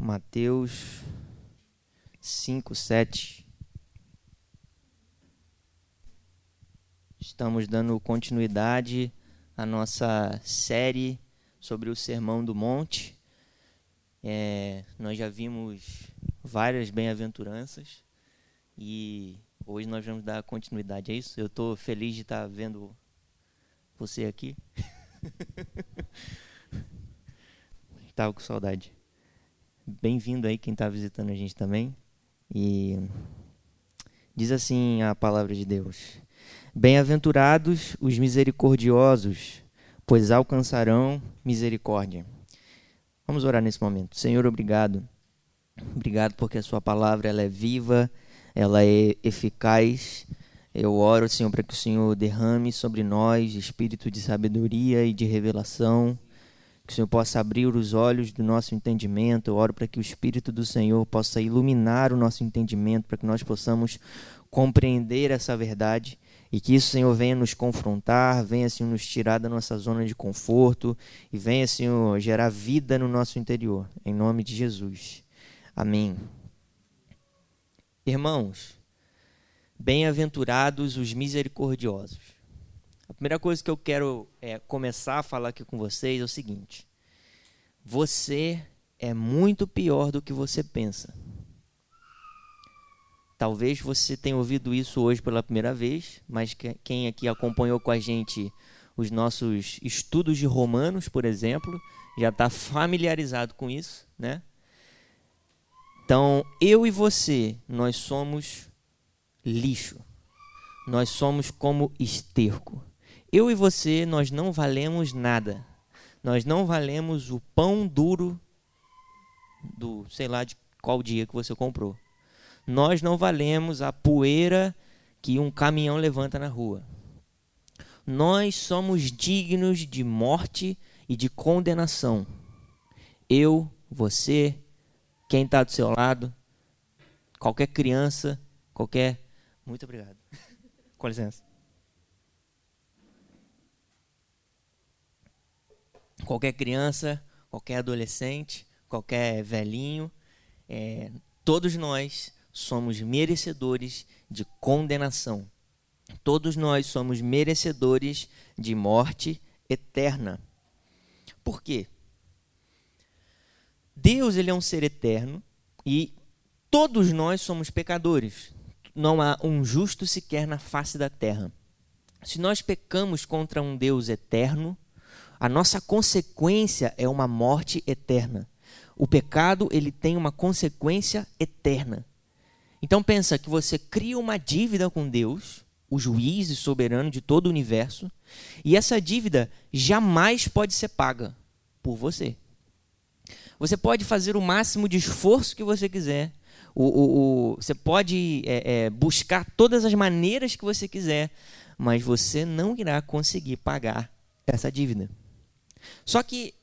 Mateus 5, 7. Estamos dando continuidade à nossa série sobre o Sermão do Monte. É, nós já vimos várias bem-aventuranças e hoje nós vamos dar continuidade a isso. Eu estou feliz de estar vendo você aqui. Estava com saudade. Bem-vindo aí quem está visitando a gente também. E diz assim a palavra de Deus: Bem-aventurados os misericordiosos, pois alcançarão misericórdia. Vamos orar nesse momento. Senhor, obrigado. Obrigado porque a sua palavra ela é viva, ela é eficaz. Eu oro, Senhor, para que o Senhor derrame sobre nós espírito de sabedoria e de revelação que o Senhor possa abrir os olhos do nosso entendimento. Eu oro para que o Espírito do Senhor possa iluminar o nosso entendimento, para que nós possamos compreender essa verdade e que isso, Senhor, venha nos confrontar, venha, Senhor, nos tirar da nossa zona de conforto e venha, Senhor, gerar vida no nosso interior. Em nome de Jesus. Amém. Irmãos, bem-aventurados os misericordiosos a primeira coisa que eu quero é, começar a falar aqui com vocês é o seguinte: você é muito pior do que você pensa. Talvez você tenha ouvido isso hoje pela primeira vez, mas quem aqui acompanhou com a gente os nossos estudos de Romanos, por exemplo, já está familiarizado com isso, né? Então, eu e você, nós somos lixo. Nós somos como esterco. Eu e você, nós não valemos nada. Nós não valemos o pão duro do, sei lá, de qual dia que você comprou. Nós não valemos a poeira que um caminhão levanta na rua. Nós somos dignos de morte e de condenação. Eu, você, quem está do seu lado, qualquer criança, qualquer. Muito obrigado. Com licença. Qualquer criança, qualquer adolescente, qualquer velhinho, é, todos nós somos merecedores de condenação. Todos nós somos merecedores de morte eterna. Por quê? Deus ele é um ser eterno e todos nós somos pecadores. Não há um justo sequer na face da terra. Se nós pecamos contra um Deus eterno, a nossa consequência é uma morte eterna. O pecado, ele tem uma consequência eterna. Então pensa que você cria uma dívida com Deus, o juiz e soberano de todo o universo, e essa dívida jamais pode ser paga por você. Você pode fazer o máximo de esforço que você quiser, o, o, o você pode é, é, buscar todas as maneiras que você quiser, mas você não irá conseguir pagar essa dívida. Só que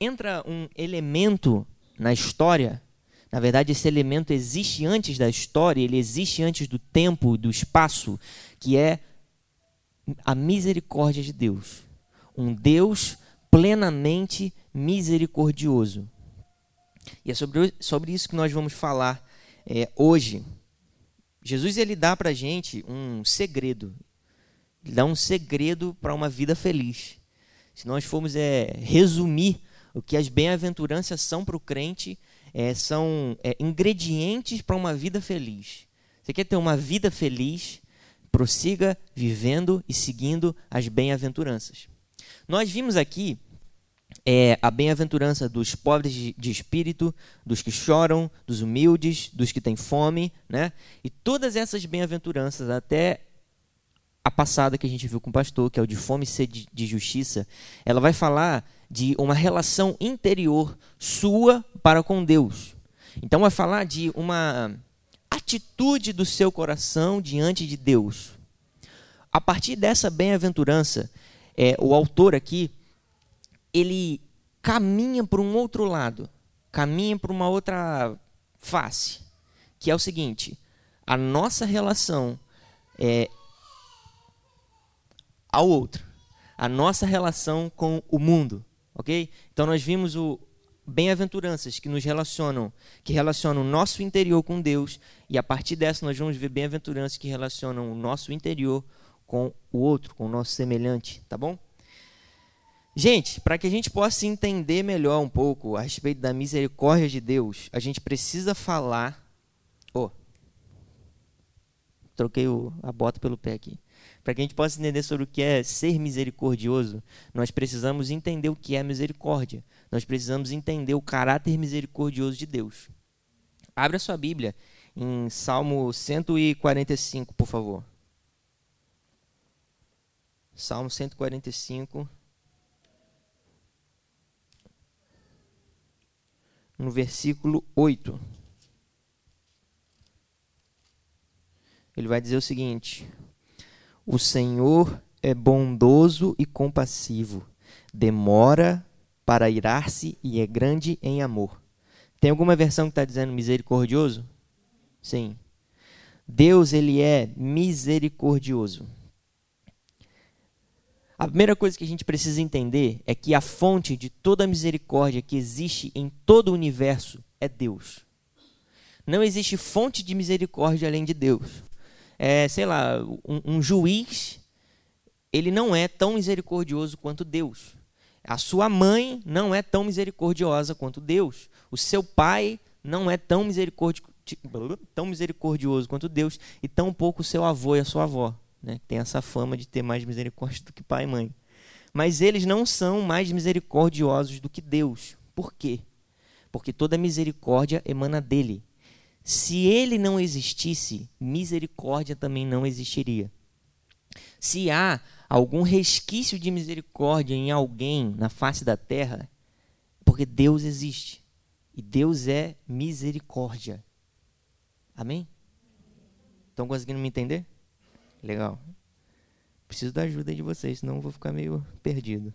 entra um elemento na história. Na verdade, esse elemento existe antes da história, ele existe antes do tempo, do espaço, que é a misericórdia de Deus. Um Deus plenamente misericordioso. E é sobre, sobre isso que nós vamos falar é, hoje. Jesus ele dá para a gente um segredo. Ele dá um segredo para uma vida feliz se nós formos é, resumir o que as bem-aventuranças são para o crente, é, são é, ingredientes para uma vida feliz. Você quer ter uma vida feliz? Prossiga vivendo e seguindo as bem-aventuranças. Nós vimos aqui é, a bem-aventurança dos pobres de, espírito, dos que choram, dos humildes, dos que têm fome, né? E todas essas bem-aventuranças, até a passada que a gente viu com o pastor, que é o de fome e sede de justiça, ela vai falar de uma relação interior sua para com Deus. Então vai falar de uma atitude do seu coração diante de Deus. A partir dessa bem-aventurança, é, o autor aqui, ele caminha para um outro lado, caminha para uma outra face, que é o seguinte: a nossa relação é, ao outro, a nossa relação com o mundo, ok? Então nós vimos o, bem-aventuranças que nos relacionam, que relacionam o nosso interior com Deus, e a partir dessa nós vamos ver bem-aventuranças que relacionam o nosso interior com o outro, com o nosso semelhante, tá bom? Gente, para que a gente possa entender melhor um pouco a respeito da misericórdia de Deus, a gente precisa falar. Oh, troquei o, a bota pelo pé aqui. Para que a gente possa entender sobre o que é ser misericordioso, nós precisamos entender o que é misericórdia. Nós precisamos entender o caráter misericordioso de Deus. Abra sua Bíblia em Salmo 145, por favor. Salmo 145. No versículo 8. Ele vai dizer o seguinte: o Senhor é bondoso e compassivo, demora para irar-se e é grande em amor. Tem alguma versão que está dizendo misericordioso? Sim. Deus, ele é misericordioso. A primeira coisa que a gente precisa entender é que a fonte de toda a misericórdia que existe em todo o universo é Deus. Não existe fonte de misericórdia além de Deus é, sei lá, um, um juiz, ele não é tão misericordioso quanto Deus. A sua mãe não é tão misericordiosa quanto Deus. O seu pai não é tão, misericordi tão misericordioso quanto Deus. E tão pouco o seu avô e a sua avó. Né? Tem essa fama de ter mais misericórdia do que pai e mãe. Mas eles não são mais misericordiosos do que Deus. Por quê? Porque toda misericórdia emana dele. Se ele não existisse, misericórdia também não existiria. Se há algum resquício de misericórdia em alguém na face da terra, porque Deus existe. E Deus é misericórdia. Amém? Estão conseguindo me entender? Legal. Preciso da ajuda de vocês, senão eu vou ficar meio perdido.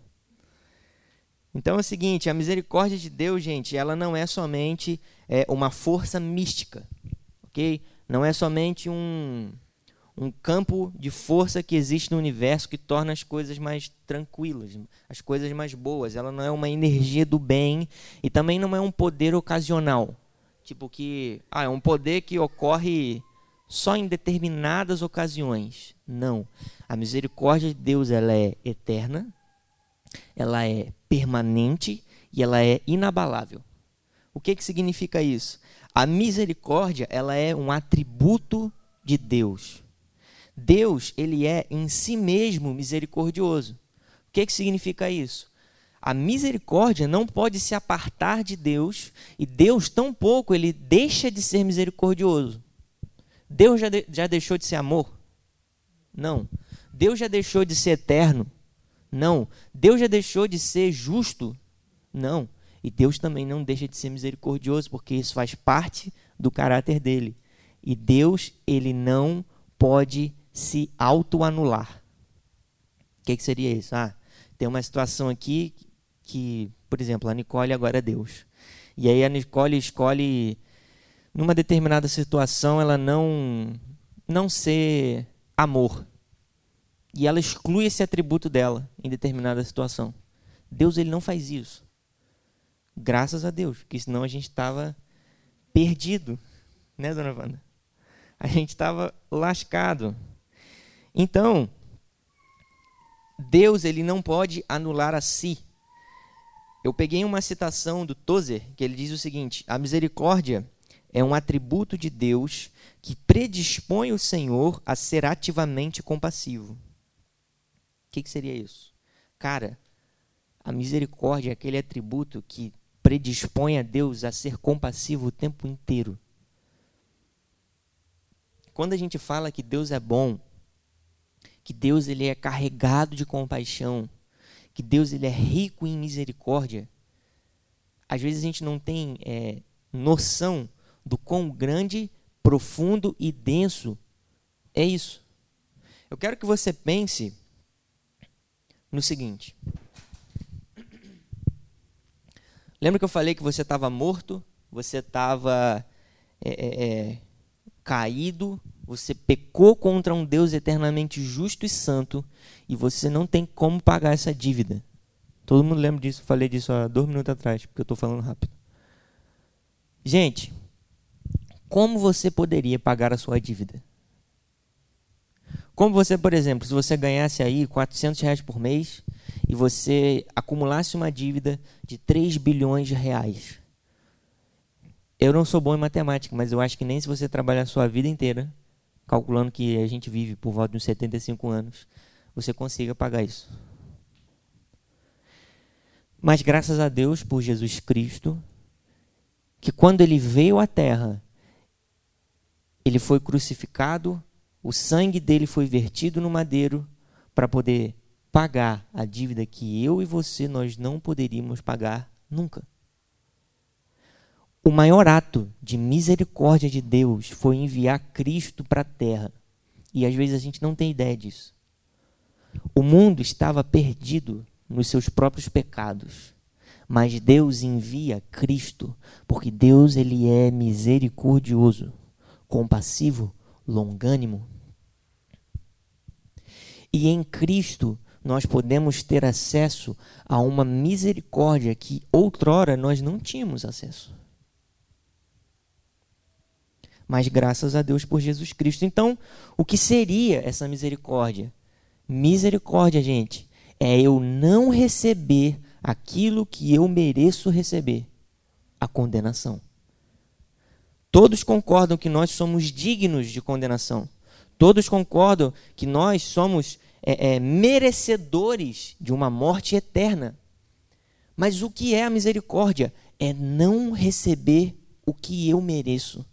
Então é o seguinte, a misericórdia de Deus, gente, ela não é somente é, uma força mística, ok? Não é somente um, um campo de força que existe no universo que torna as coisas mais tranquilas, as coisas mais boas. Ela não é uma energia do bem e também não é um poder ocasional, tipo que ah, é um poder que ocorre só em determinadas ocasiões. Não, a misericórdia de Deus ela é eterna, ela é permanente e ela é inabalável. O que, que significa isso? A misericórdia ela é um atributo de Deus. Deus ele é em si mesmo misericordioso. O que, que significa isso? A misericórdia não pode se apartar de Deus e Deus tampouco ele deixa de ser misericordioso. Deus já, de, já deixou de ser amor? Não. Deus já deixou de ser eterno? Não. Deus já deixou de ser justo? Não. E Deus também não deixa de ser misericordioso, porque isso faz parte do caráter dele. E Deus, ele não pode se autoanular. O que, que seria isso? Ah, tem uma situação aqui que, por exemplo, a Nicole agora é Deus. E aí a Nicole escolhe, numa determinada situação, ela não, não ser amor e ela exclui esse atributo dela em determinada situação. Deus ele não faz isso. Graças a Deus, porque senão a gente estava perdido, né, dona Wanda? A gente estava lascado. Então, Deus ele não pode anular a si. Eu peguei uma citação do Tozer, que ele diz o seguinte: a misericórdia é um atributo de Deus que predispõe o Senhor a ser ativamente compassivo. Que, que seria isso? Cara, a misericórdia é aquele atributo que predispõe a Deus a ser compassivo o tempo inteiro. Quando a gente fala que Deus é bom, que Deus ele é carregado de compaixão, que Deus ele é rico em misericórdia, às vezes a gente não tem é, noção do quão grande, profundo e denso é isso. Eu quero que você pense no seguinte. Lembra que eu falei que você estava morto, você estava é, é, é, caído, você pecou contra um Deus eternamente justo e santo e você não tem como pagar essa dívida. Todo mundo lembra disso, falei disso há dois minutos atrás, porque eu estou falando rápido. Gente, como você poderia pagar a sua dívida? Como você, por exemplo, se você ganhasse aí 400 reais por mês e você acumulasse uma dívida de 3 bilhões de reais. Eu não sou bom em matemática, mas eu acho que nem se você trabalhar a sua vida inteira, calculando que a gente vive por volta de uns 75 anos, você consiga pagar isso. Mas graças a Deus por Jesus Cristo, que quando ele veio à terra, ele foi crucificado, o sangue dele foi vertido no madeiro para poder pagar a dívida que eu e você nós não poderíamos pagar nunca. O maior ato de misericórdia de Deus foi enviar Cristo para a terra. E às vezes a gente não tem ideia disso. O mundo estava perdido nos seus próprios pecados. Mas Deus envia Cristo, porque Deus ele é misericordioso, compassivo, longânimo. E em Cristo nós podemos ter acesso a uma misericórdia que outrora nós não tínhamos acesso. Mas graças a Deus por Jesus Cristo. Então, o que seria essa misericórdia? Misericórdia, gente, é eu não receber aquilo que eu mereço receber a condenação. Todos concordam que nós somos dignos de condenação. Todos concordam que nós somos é, é, merecedores de uma morte eterna. Mas o que é a misericórdia? É não receber o que eu mereço.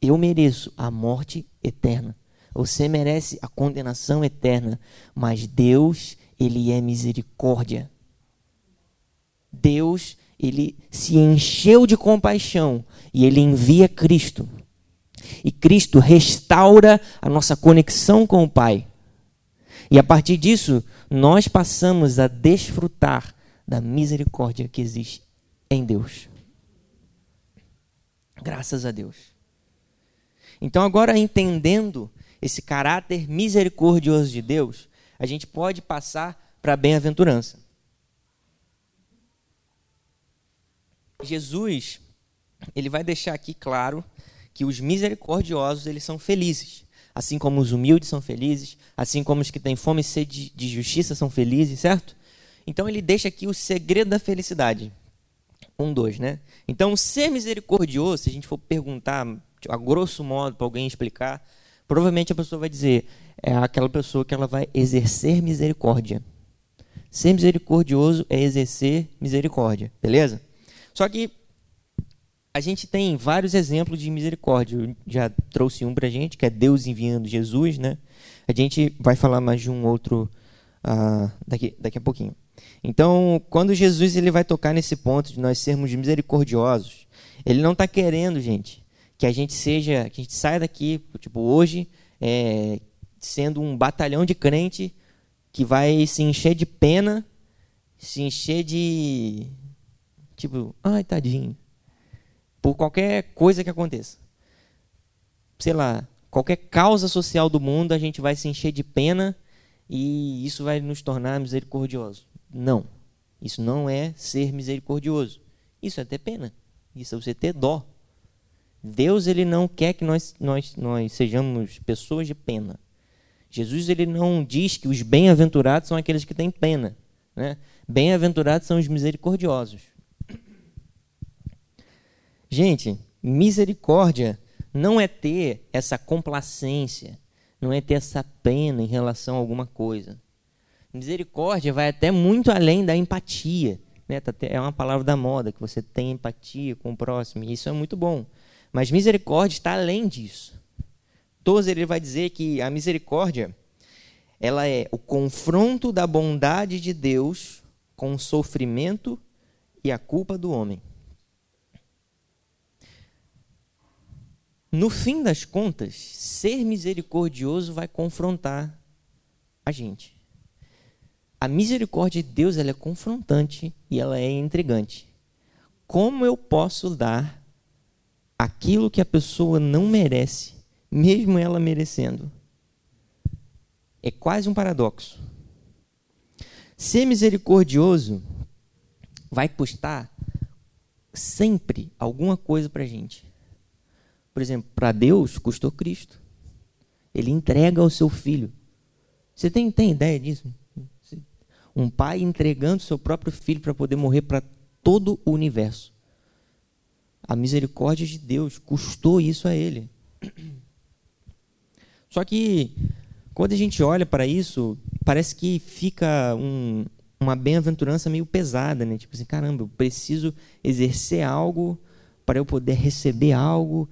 Eu mereço a morte eterna. Você merece a condenação eterna, mas Deus, ele é misericórdia. Deus, ele se encheu de compaixão e ele envia Cristo. E Cristo restaura a nossa conexão com o Pai. E a partir disso, nós passamos a desfrutar da misericórdia que existe em Deus. Graças a Deus. Então, agora entendendo esse caráter misericordioso de Deus, a gente pode passar para a bem-aventurança. Jesus, ele vai deixar aqui claro que os misericordiosos, eles são felizes. Assim como os humildes são felizes, assim como os que têm fome e sede de justiça são felizes, certo? Então ele deixa aqui o segredo da felicidade. Um, dois, né? Então, ser misericordioso, se a gente for perguntar a grosso modo para alguém explicar, provavelmente a pessoa vai dizer, é aquela pessoa que ela vai exercer misericórdia. Ser misericordioso é exercer misericórdia, beleza? Só que a gente tem vários exemplos de misericórdia. Eu já trouxe um para a gente, que é Deus enviando Jesus, né? A gente vai falar mais de um outro uh, daqui, daqui a pouquinho. Então, quando Jesus ele vai tocar nesse ponto de nós sermos misericordiosos, ele não está querendo, gente, que a gente seja, que a gente saia daqui, tipo, hoje, é, sendo um batalhão de crente que vai se encher de pena, se encher de. Tipo, ai, tadinho. Por qualquer coisa que aconteça. Sei lá, qualquer causa social do mundo, a gente vai se encher de pena e isso vai nos tornar misericordiosos. Não. Isso não é ser misericordioso. Isso é ter pena. Isso é você ter dó. Deus ele não quer que nós, nós, nós sejamos pessoas de pena. Jesus ele não diz que os bem-aventurados são aqueles que têm pena. Né? Bem-aventurados são os misericordiosos. Gente, misericórdia não é ter essa complacência, não é ter essa pena em relação a alguma coisa. Misericórdia vai até muito além da empatia. Né? Tá é uma palavra da moda, que você tem empatia com o próximo, e isso é muito bom. Mas misericórdia está além disso. Tozer ele vai dizer que a misericórdia ela é o confronto da bondade de Deus com o sofrimento e a culpa do homem. No fim das contas, ser misericordioso vai confrontar a gente. A misericórdia de Deus ela é confrontante e ela é intrigante. Como eu posso dar aquilo que a pessoa não merece, mesmo ela merecendo. É quase um paradoxo. Ser misericordioso vai custar sempre alguma coisa para a gente. Por exemplo, para Deus custou Cristo. Ele entrega o seu filho. Você tem, tem ideia disso? Um pai entregando seu próprio filho para poder morrer para todo o universo. A misericórdia de Deus custou isso a ele. Só que quando a gente olha para isso, parece que fica um, uma bem-aventurança meio pesada, né? Tipo assim, caramba, eu preciso exercer algo para eu poder receber algo,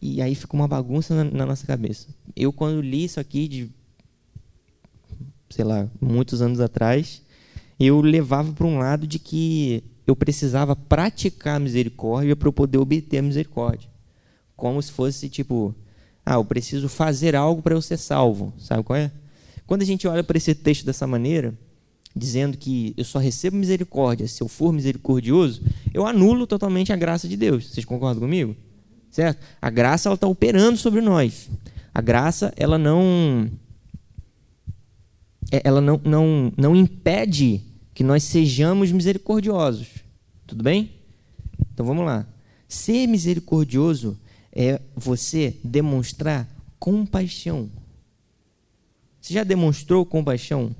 e aí fica uma bagunça na, na nossa cabeça. Eu, quando li isso aqui, de, sei lá, muitos anos atrás, eu levava para um lado de que eu precisava praticar a misericórdia para eu poder obter a misericórdia. Como se fosse tipo, ah, eu preciso fazer algo para eu ser salvo. Sabe qual é? Quando a gente olha para esse texto dessa maneira, dizendo que eu só recebo misericórdia se eu for misericordioso, eu anulo totalmente a graça de Deus. Vocês concordam comigo? Certo? A graça ela está operando sobre nós. A graça ela não é, ela não, não, não impede que nós sejamos misericordiosos. Tudo bem? Então vamos lá. Ser misericordioso é você demonstrar compaixão. Você já demonstrou compaixão?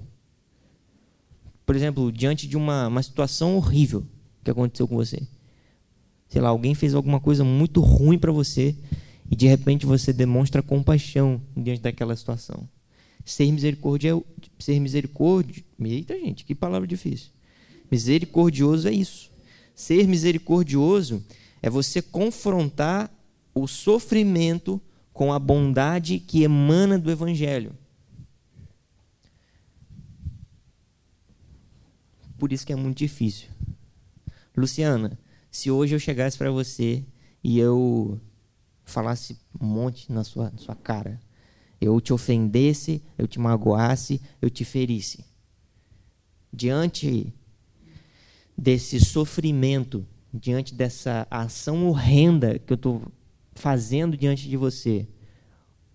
por exemplo, diante de uma, uma situação horrível que aconteceu com você. Sei lá, alguém fez alguma coisa muito ruim para você e de repente você demonstra compaixão diante daquela situação. Ser misericórdia é ser misericórdia. Eita, gente, que palavra difícil. Misericordioso é isso. Ser misericordioso é você confrontar o sofrimento com a bondade que emana do evangelho. Por isso que é muito difícil. Luciana, se hoje eu chegasse para você e eu falasse um monte na sua, na sua cara, eu te ofendesse, eu te magoasse, eu te ferisse. Diante desse sofrimento, diante dessa ação horrenda que eu estou fazendo diante de você,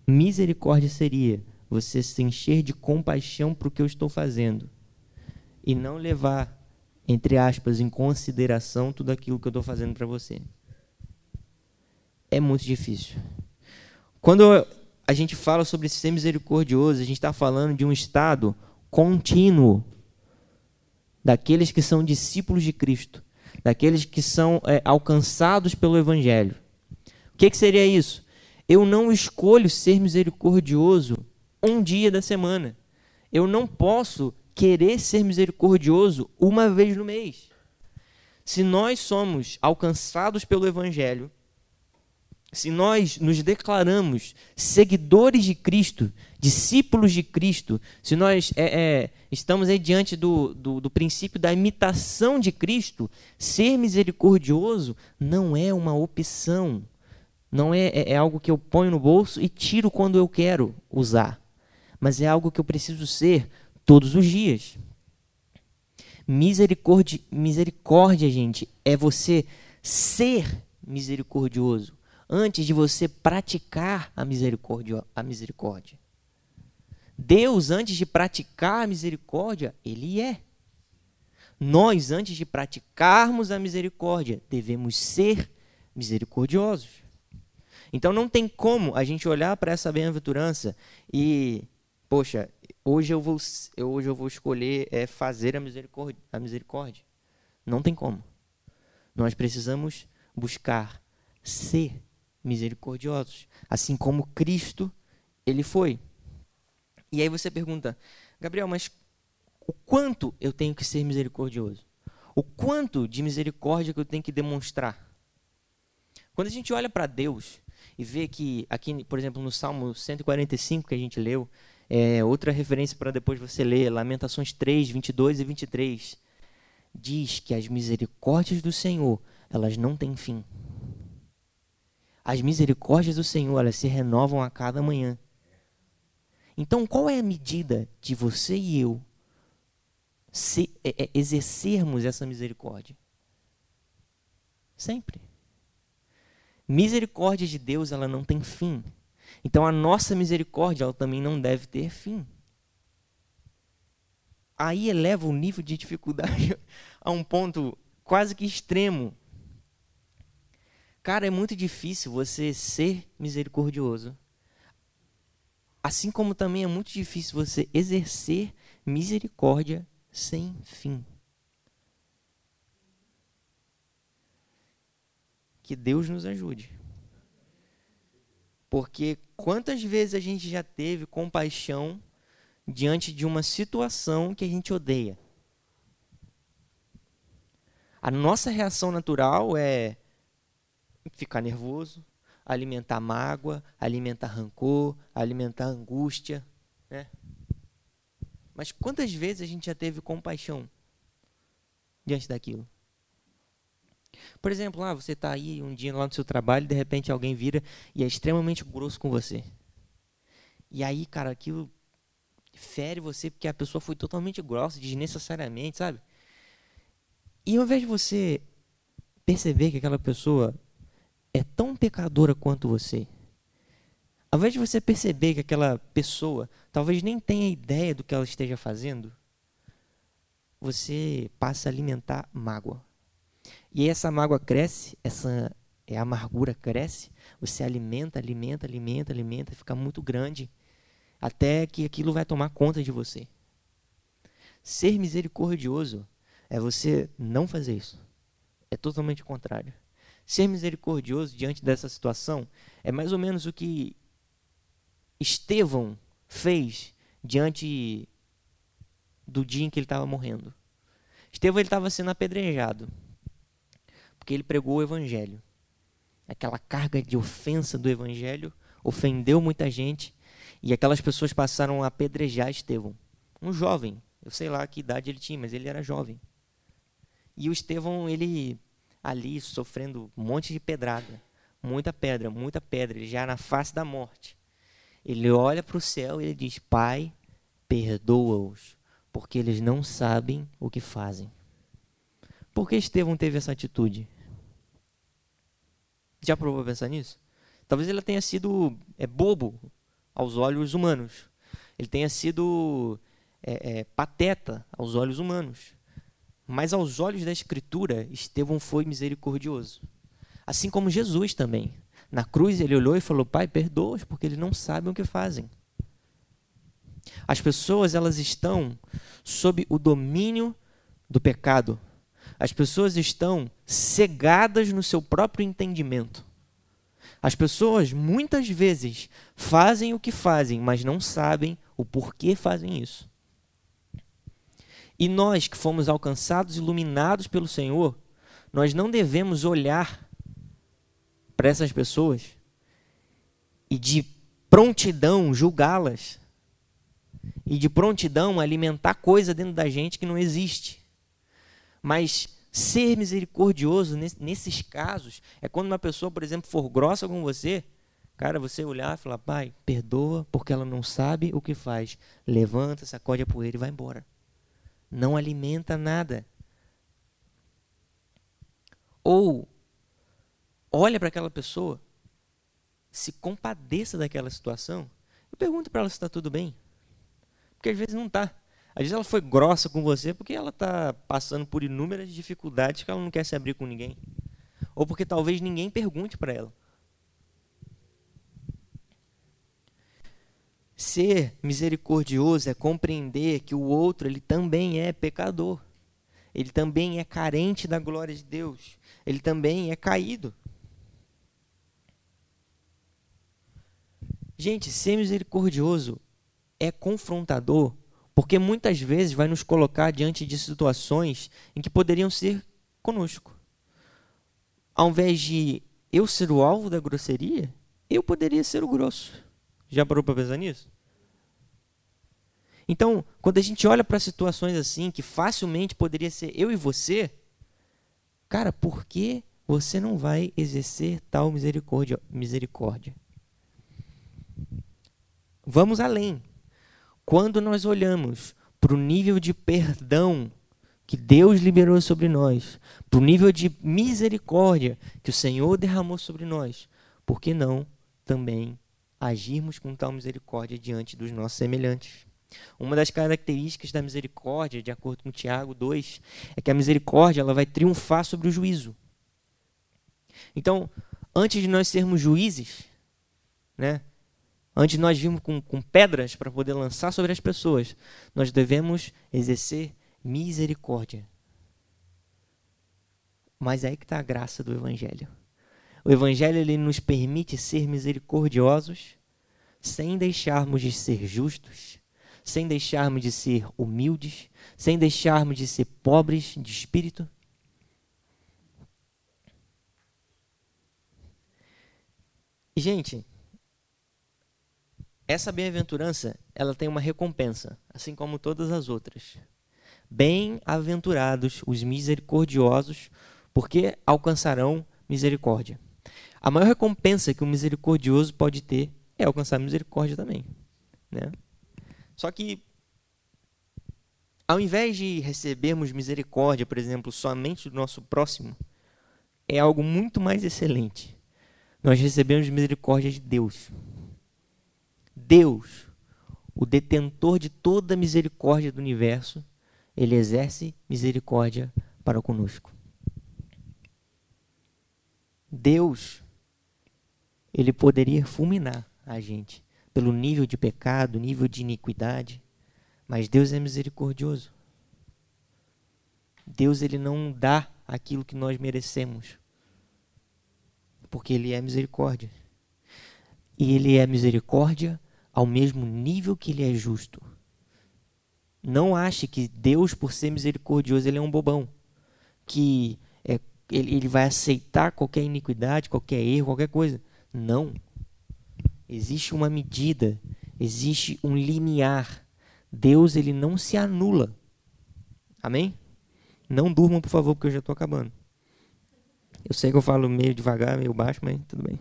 misericórdia seria você se encher de compaixão para o que eu estou fazendo e não levar, entre aspas, em consideração tudo aquilo que eu estou fazendo para você. É muito difícil. Quando a gente fala sobre ser misericordioso, a gente está falando de um estado contínuo daqueles que são discípulos de Cristo, daqueles que são é, alcançados pelo Evangelho. O que, que seria isso? Eu não escolho ser misericordioso um dia da semana. Eu não posso querer ser misericordioso uma vez no mês. Se nós somos alcançados pelo Evangelho, se nós nos declaramos seguidores de Cristo, discípulos de Cristo, se nós é, é, estamos aí diante do, do, do, princípio da imitação de Cristo, ser misericordioso não é uma opção, não é, é, é algo que eu ponho no bolso e tiro quando eu quero usar, mas é algo que eu preciso ser todos os dias. Misericórdia, misericórdia, gente, é você ser misericordioso antes de você praticar a misericórdia, a misericórdia. Deus, antes de praticar a misericórdia, ele é. Nós, antes de praticarmos a misericórdia, devemos ser misericordiosos. Então não tem como a gente olhar para essa bem-aventurança e, poxa, hoje eu vou, hoje eu vou escolher é, fazer a misericórdia, a misericórdia. Não tem como. Nós precisamos buscar ser misericordiosos, assim como Cristo ele foi. E aí você pergunta, Gabriel, mas o quanto eu tenho que ser misericordioso? O quanto de misericórdia que eu tenho que demonstrar? Quando a gente olha para Deus e vê que aqui, por exemplo, no Salmo 145 que a gente leu, é, outra referência para depois você ler, Lamentações 3, 22 e 23. Diz que as misericórdias do Senhor, elas não têm fim. As misericórdias do Senhor, elas se renovam a cada manhã. Então, qual é a medida de você e eu se, é, é, exercermos essa misericórdia? Sempre. Misericórdia de Deus, ela não tem fim. Então a nossa misericórdia ela também não deve ter fim. aí eleva o nível de dificuldade a um ponto quase que extremo. Cara, é muito difícil você ser misericordioso. Assim como também é muito difícil você exercer misericórdia sem fim. Que Deus nos ajude. Porque quantas vezes a gente já teve compaixão diante de uma situação que a gente odeia? A nossa reação natural é ficar nervoso, alimentar mágoa, alimentar rancor, alimentar angústia, né? Mas quantas vezes a gente já teve compaixão diante daquilo? Por exemplo, ah, você está aí um dia lá no seu trabalho e de repente alguém vira e é extremamente grosso com você. E aí, cara, aquilo fere você porque a pessoa foi totalmente grossa, desnecessariamente, sabe? E ao invés de você perceber que aquela pessoa é tão pecadora quanto você, ao invés de você perceber que aquela pessoa talvez nem tenha ideia do que ela esteja fazendo, você passa a alimentar mágoa. E essa mágoa cresce, essa é, amargura cresce, você alimenta, alimenta, alimenta, alimenta, fica muito grande, até que aquilo vai tomar conta de você. Ser misericordioso é você não fazer isso. É totalmente o contrário. Ser misericordioso diante dessa situação é mais ou menos o que Estevão fez diante do dia em que ele estava morrendo. Estevão estava sendo apedrejado porque ele pregou o evangelho. Aquela carga de ofensa do evangelho ofendeu muita gente e aquelas pessoas passaram a apedrejar Estevão. Um jovem, eu sei lá que idade ele tinha, mas ele era jovem. E o Estevão, ele ali sofrendo um monte de pedrada, muita pedra, muita pedra, ele já na face da morte. Ele olha para o céu e ele diz: Pai, perdoa-os, porque eles não sabem o que fazem. Por que Estevão teve essa atitude? Já provou pensar nisso? Talvez ele tenha sido é, bobo aos olhos humanos. Ele tenha sido é, é, pateta aos olhos humanos. Mas aos olhos da Escritura, Estevão foi misericordioso. Assim como Jesus também. Na cruz ele olhou e falou: Pai, perdoa-os, porque eles não sabem o que fazem. As pessoas elas estão sob o domínio do pecado. As pessoas estão cegadas no seu próprio entendimento. As pessoas muitas vezes fazem o que fazem, mas não sabem o porquê fazem isso. E nós que fomos alcançados, iluminados pelo Senhor, nós não devemos olhar para essas pessoas e de prontidão julgá-las e de prontidão alimentar coisa dentro da gente que não existe. Mas ser misericordioso nesses casos é quando uma pessoa, por exemplo, for grossa com você, cara, você olhar e falar, pai, perdoa porque ela não sabe o que faz. Levanta, sacode a poeira e vai embora não alimenta nada. Ou olha para aquela pessoa, se compadeça daquela situação. Eu pergunto para ela se está tudo bem. Porque às vezes não está. Às vezes ela foi grossa com você porque ela está passando por inúmeras dificuldades que ela não quer se abrir com ninguém. Ou porque talvez ninguém pergunte para ela. Ser misericordioso é compreender que o outro ele também é pecador. Ele também é carente da glória de Deus. Ele também é caído. Gente, ser misericordioso é confrontador, porque muitas vezes vai nos colocar diante de situações em que poderiam ser conosco. Ao invés de eu ser o alvo da grosseria, eu poderia ser o grosso. Já parou para pensar nisso? Então, quando a gente olha para situações assim, que facilmente poderia ser eu e você, cara, por que você não vai exercer tal misericórdia? misericórdia? Vamos além. Quando nós olhamos para o nível de perdão que Deus liberou sobre nós, para o nível de misericórdia que o Senhor derramou sobre nós, por que não também agirmos com tal misericórdia diante dos nossos semelhantes. Uma das características da misericórdia, de acordo com Tiago 2, é que a misericórdia ela vai triunfar sobre o juízo. Então, antes de nós sermos juízes, né, antes nós virmos com, com pedras para poder lançar sobre as pessoas, nós devemos exercer misericórdia. Mas é aí que está a graça do Evangelho. O Evangelho ele nos permite ser misericordiosos sem deixarmos de ser justos, sem deixarmos de ser humildes, sem deixarmos de ser pobres de espírito. Gente, essa bem-aventurança, ela tem uma recompensa, assim como todas as outras. Bem-aventurados os misericordiosos, porque alcançarão misericórdia. A maior recompensa que o misericordioso pode ter é alcançar misericórdia também, né? Só que ao invés de recebermos misericórdia, por exemplo, somente do nosso próximo, é algo muito mais excelente. Nós recebemos misericórdia de Deus. Deus, o detentor de toda a misericórdia do universo, ele exerce misericórdia para conosco. Deus, ele poderia fulminar a gente pelo nível de pecado, nível de iniquidade, mas Deus é misericordioso. Deus ele não dá aquilo que nós merecemos, porque ele é misericórdia. E ele é misericórdia ao mesmo nível que ele é justo. Não ache que Deus, por ser misericordioso, ele é um bobão, que é, ele, ele vai aceitar qualquer iniquidade, qualquer erro, qualquer coisa. Não. Existe uma medida, existe um limiar. Deus ele não se anula. Amém? Não durmam, por favor, porque eu já estou acabando. Eu sei que eu falo meio devagar, meio baixo, mas tudo bem.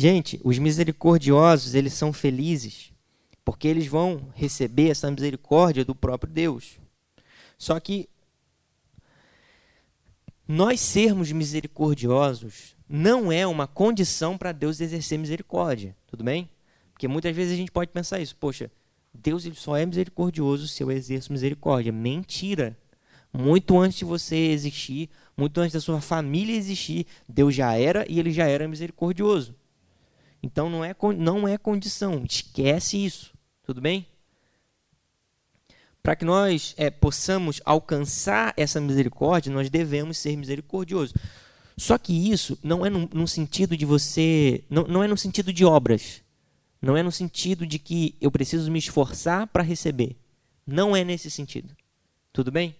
Gente, os misericordiosos, eles são felizes porque eles vão receber essa misericórdia do próprio Deus. Só que nós sermos misericordiosos não é uma condição para Deus exercer misericórdia, tudo bem? Porque muitas vezes a gente pode pensar isso, poxa, Deus ele só é misericordioso se eu exerço misericórdia. Mentira! Muito antes de você existir, muito antes da sua família existir, Deus já era e ele já era misericordioso. Então não é, não é condição, esquece isso, tudo bem? Para que nós é, possamos alcançar essa misericórdia, nós devemos ser misericordiosos. Só que isso não é no, sentido de você. Não, não é no sentido de obras. Não é no sentido de que eu preciso me esforçar para receber. Não é nesse sentido. Tudo bem?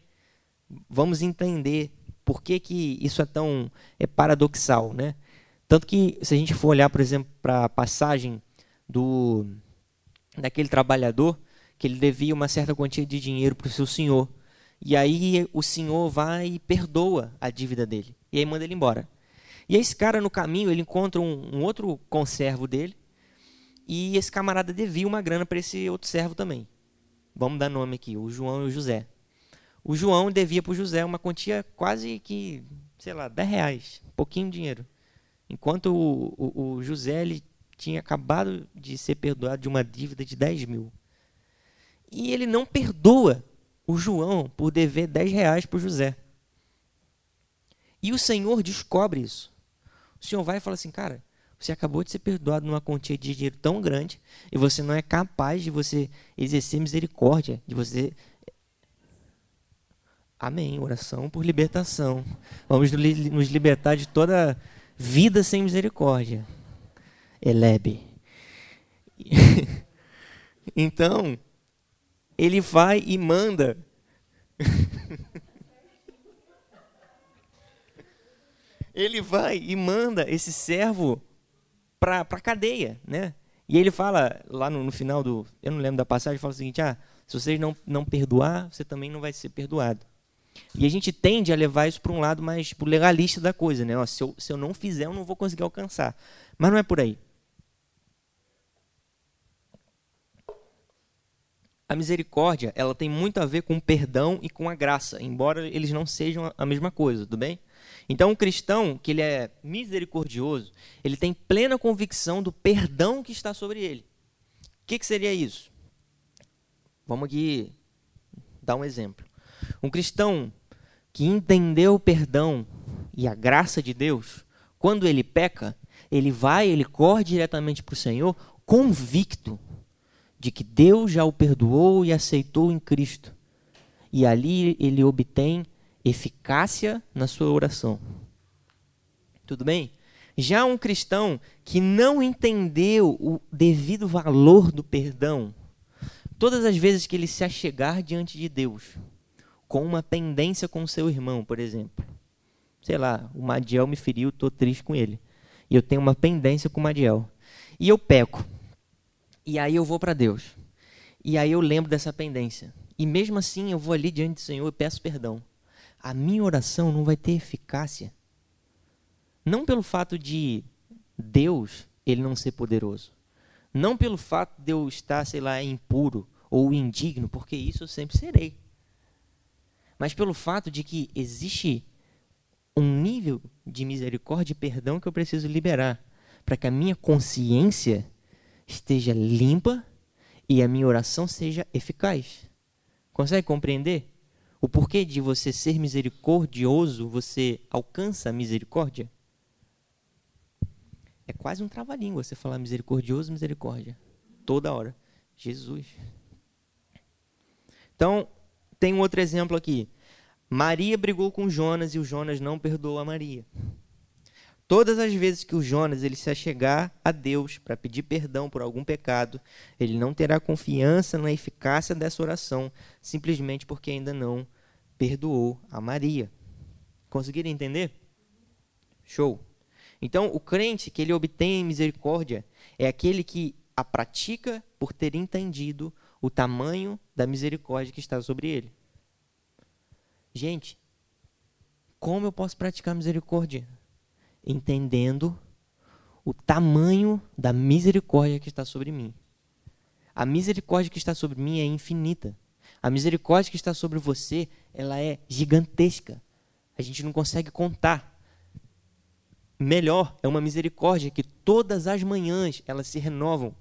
Vamos entender por que, que isso é tão é paradoxal. Né? Tanto que, se a gente for olhar, por exemplo, para a passagem do daquele trabalhador que ele devia uma certa quantia de dinheiro para o seu senhor. E aí o senhor vai e perdoa a dívida dele. E aí manda ele embora. E esse cara, no caminho, ele encontra um, um outro conservo dele. E esse camarada devia uma grana para esse outro servo também. Vamos dar nome aqui, o João e o José. O João devia para o José uma quantia quase que, sei lá, 10 reais. Pouquinho de dinheiro. Enquanto o, o, o José ele tinha acabado de ser perdoado de uma dívida de 10 mil. E ele não perdoa o João por dever 10 reais para o José. E o Senhor descobre isso. O Senhor vai e fala assim, cara, você acabou de ser perdoado numa quantia de dinheiro tão grande e você não é capaz de você exercer misericórdia, de você Amém. Oração por libertação. Vamos nos libertar de toda vida sem misericórdia. Elebe. então, ele vai e manda. ele vai e manda esse servo para a cadeia, né? E ele fala lá no, no, final do, eu não lembro da passagem, fala o seguinte: ah, se vocês não não perdoar, você também não vai ser perdoado. E a gente tende a levar isso para um lado mais tipo, legalista da coisa, né? Ó, se, eu, se eu não fizer, eu não vou conseguir alcançar. Mas não é por aí. a misericórdia ela tem muito a ver com o perdão e com a graça, embora eles não sejam a mesma coisa, tudo bem? Então, o cristão, que ele é misericordioso, ele tem plena convicção do perdão que está sobre ele. O que, que seria isso? Vamos aqui dar um exemplo. Um cristão que entendeu o perdão e a graça de Deus, quando ele peca, ele vai, ele corre diretamente para o Senhor, convicto de que Deus já o perdoou e aceitou em Cristo. E ali ele obtém eficácia na sua oração. Tudo bem? Já um cristão que não entendeu o devido valor do perdão, todas as vezes que ele se achegar diante de Deus, com uma pendência com seu irmão, por exemplo, sei lá, o Madiel me feriu, estou triste com ele, e eu tenho uma pendência com o Madiel, e eu peco, e aí eu vou para Deus, e aí eu lembro dessa pendência, e mesmo assim eu vou ali diante do Senhor e peço perdão. A minha oração não vai ter eficácia. Não pelo fato de Deus ele não ser poderoso. Não pelo fato de eu estar, sei lá, impuro ou indigno, porque isso eu sempre serei. Mas pelo fato de que existe um nível de misericórdia e perdão que eu preciso liberar para que a minha consciência esteja limpa e a minha oração seja eficaz. Consegue compreender? O porquê de você ser misericordioso, você alcança a misericórdia? É quase um trava-língua você falar misericordioso, misericórdia. Toda hora. Jesus. Então, tem um outro exemplo aqui. Maria brigou com Jonas e o Jonas não perdoou a Maria. Todas as vezes que o Jonas ele se achegar a Deus para pedir perdão por algum pecado, ele não terá confiança na eficácia dessa oração, simplesmente porque ainda não perdoou a Maria. Conseguiram entender? Show. Então, o crente que ele obtém misericórdia é aquele que a pratica por ter entendido o tamanho da misericórdia que está sobre ele. Gente, como eu posso praticar misericórdia? Entendendo o tamanho da misericórdia que está sobre mim. A misericórdia que está sobre mim é infinita. A misericórdia que está sobre você, ela é gigantesca. A gente não consegue contar melhor, é uma misericórdia que todas as manhãs elas se renovam.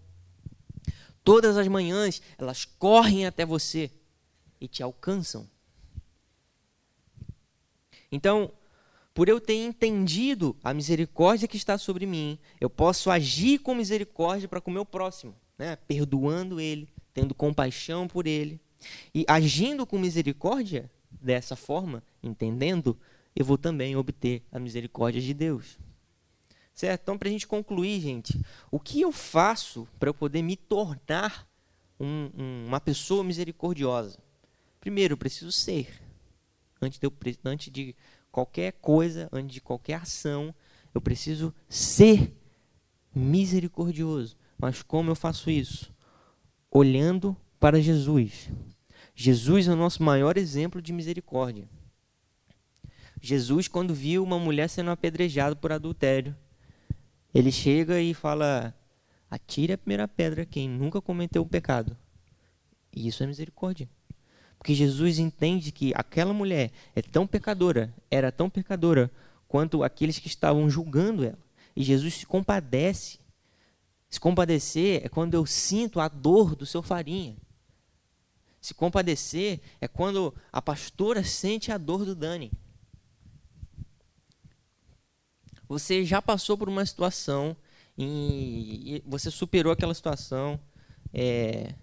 Todas as manhãs elas correm até você e te alcançam. Então, por eu ter entendido a misericórdia que está sobre mim, eu posso agir com misericórdia para com o meu próximo, né? perdoando ele, tendo compaixão por ele. E agindo com misericórdia, dessa forma, entendendo, eu vou também obter a misericórdia de Deus. Certo? Então, para a gente concluir, gente, o que eu faço para eu poder me tornar um, um, uma pessoa misericordiosa? Primeiro, eu preciso ser. Antes de, eu, antes de qualquer coisa, antes de qualquer ação, eu preciso ser misericordioso. Mas como eu faço isso? Olhando para Jesus. Jesus é o nosso maior exemplo de misericórdia. Jesus, quando viu uma mulher sendo apedrejada por adultério, ele chega e fala: atire a primeira pedra quem nunca cometeu o pecado. E isso é misericórdia. Porque Jesus entende que aquela mulher é tão pecadora, era tão pecadora, quanto aqueles que estavam julgando ela. E Jesus se compadece. Se compadecer é quando eu sinto a dor do seu farinha. Se compadecer é quando a pastora sente a dor do Dani. Você já passou por uma situação e você superou aquela situação, é,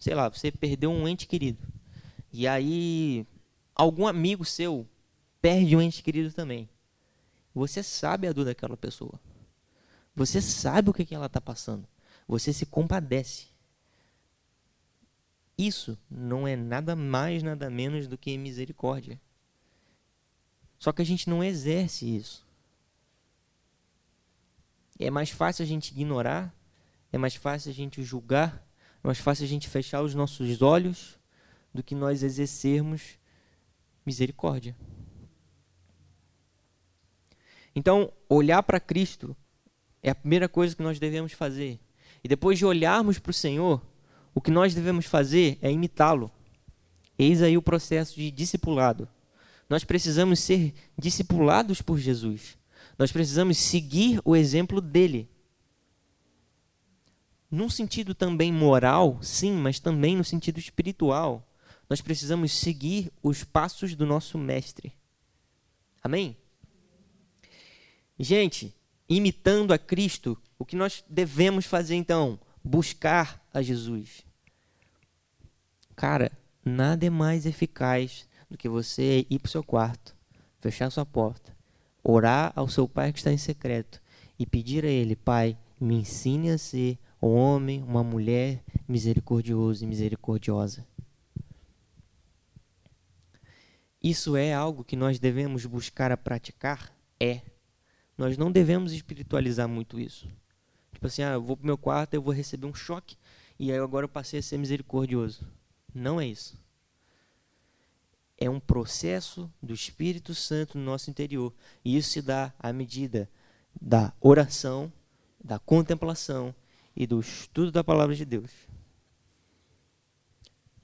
sei lá, você perdeu um ente querido. E aí algum amigo seu perde um ente querido também. Você sabe a dor daquela pessoa. Você sabe o que, que ela está passando. Você se compadece. Isso não é nada mais, nada menos do que misericórdia. Só que a gente não exerce isso. É mais fácil a gente ignorar, é mais fácil a gente julgar, é mais fácil a gente fechar os nossos olhos do que nós exercermos misericórdia. Então, olhar para Cristo é a primeira coisa que nós devemos fazer. E depois de olharmos para o Senhor, o que nós devemos fazer é imitá-lo. Eis aí o processo de discipulado. Nós precisamos ser discipulados por Jesus. Nós precisamos seguir o exemplo dele. num sentido também moral, sim, mas também no sentido espiritual. Nós precisamos seguir os passos do nosso mestre. Amém? Gente, imitando a Cristo, o que nós devemos fazer então? Buscar a Jesus. Cara, nada é mais eficaz do que você ir para o seu quarto, fechar sua porta, orar ao seu pai que está em secreto e pedir a ele, Pai, me ensine a ser um homem, uma mulher misericordioso e misericordiosa. Isso é algo que nós devemos buscar a praticar? É. Nós não devemos espiritualizar muito isso. Tipo assim, ah, eu vou para o meu quarto, eu vou receber um choque e aí agora eu passei a ser misericordioso. Não é isso. É um processo do Espírito Santo no nosso interior. E isso se dá à medida da oração, da contemplação e do estudo da palavra de Deus.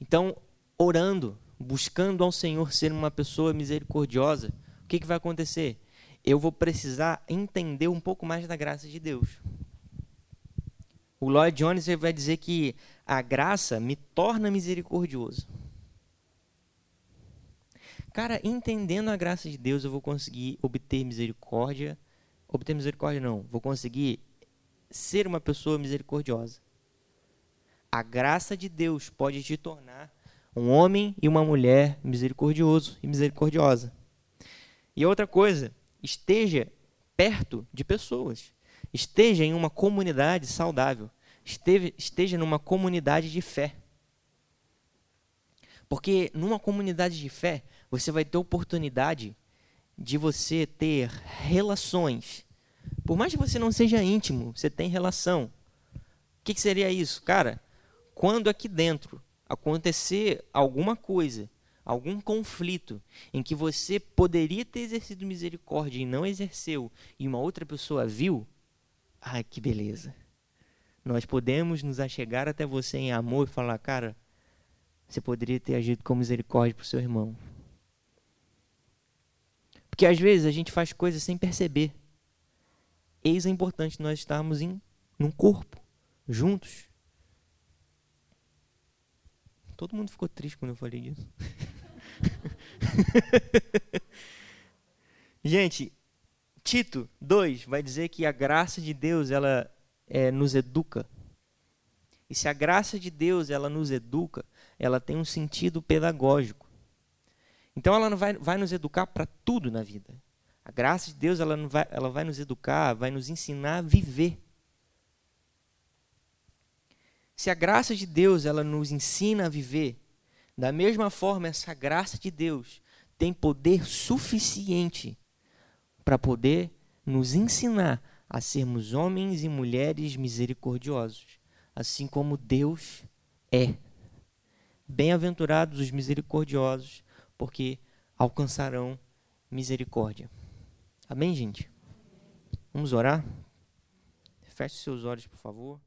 Então, orando, buscando ao Senhor ser uma pessoa misericordiosa, o que, que vai acontecer? Eu vou precisar entender um pouco mais da graça de Deus. O Lloyd Jones vai dizer que a graça me torna misericordioso. Cara, entendendo a graça de Deus, eu vou conseguir obter misericórdia. Obter misericórdia, não. Vou conseguir ser uma pessoa misericordiosa. A graça de Deus pode te tornar um homem e uma mulher misericordioso e misericordiosa. E outra coisa, esteja perto de pessoas. Esteja em uma comunidade saudável. Esteve, esteja numa comunidade de fé. Porque numa comunidade de fé, você vai ter oportunidade de você ter relações. Por mais que você não seja íntimo, você tem relação. O que, que seria isso? Cara, quando aqui dentro acontecer alguma coisa, algum conflito em que você poderia ter exercido misericórdia e não exerceu, e uma outra pessoa viu, ai que beleza. Nós podemos nos achegar até você em amor e falar, cara, você poderia ter agido com misericórdia para o seu irmão. Porque às vezes a gente faz coisas sem perceber. Eis é importante nós estarmos em num corpo, juntos. Todo mundo ficou triste quando eu falei disso. Gente, Tito 2 vai dizer que a graça de Deus ela é, nos educa. E se a graça de Deus ela nos educa, ela tem um sentido pedagógico. Então ela vai, vai nos educar para tudo na vida. A graça de Deus ela, vai, ela vai nos educar, vai nos ensinar a viver. Se a graça de Deus ela nos ensina a viver, da mesma forma essa graça de Deus tem poder suficiente para poder nos ensinar a sermos homens e mulheres misericordiosos, assim como Deus é. Bem-aventurados os misericordiosos, porque alcançarão misericórdia. Amém, gente? Vamos orar? Feche seus olhos, por favor.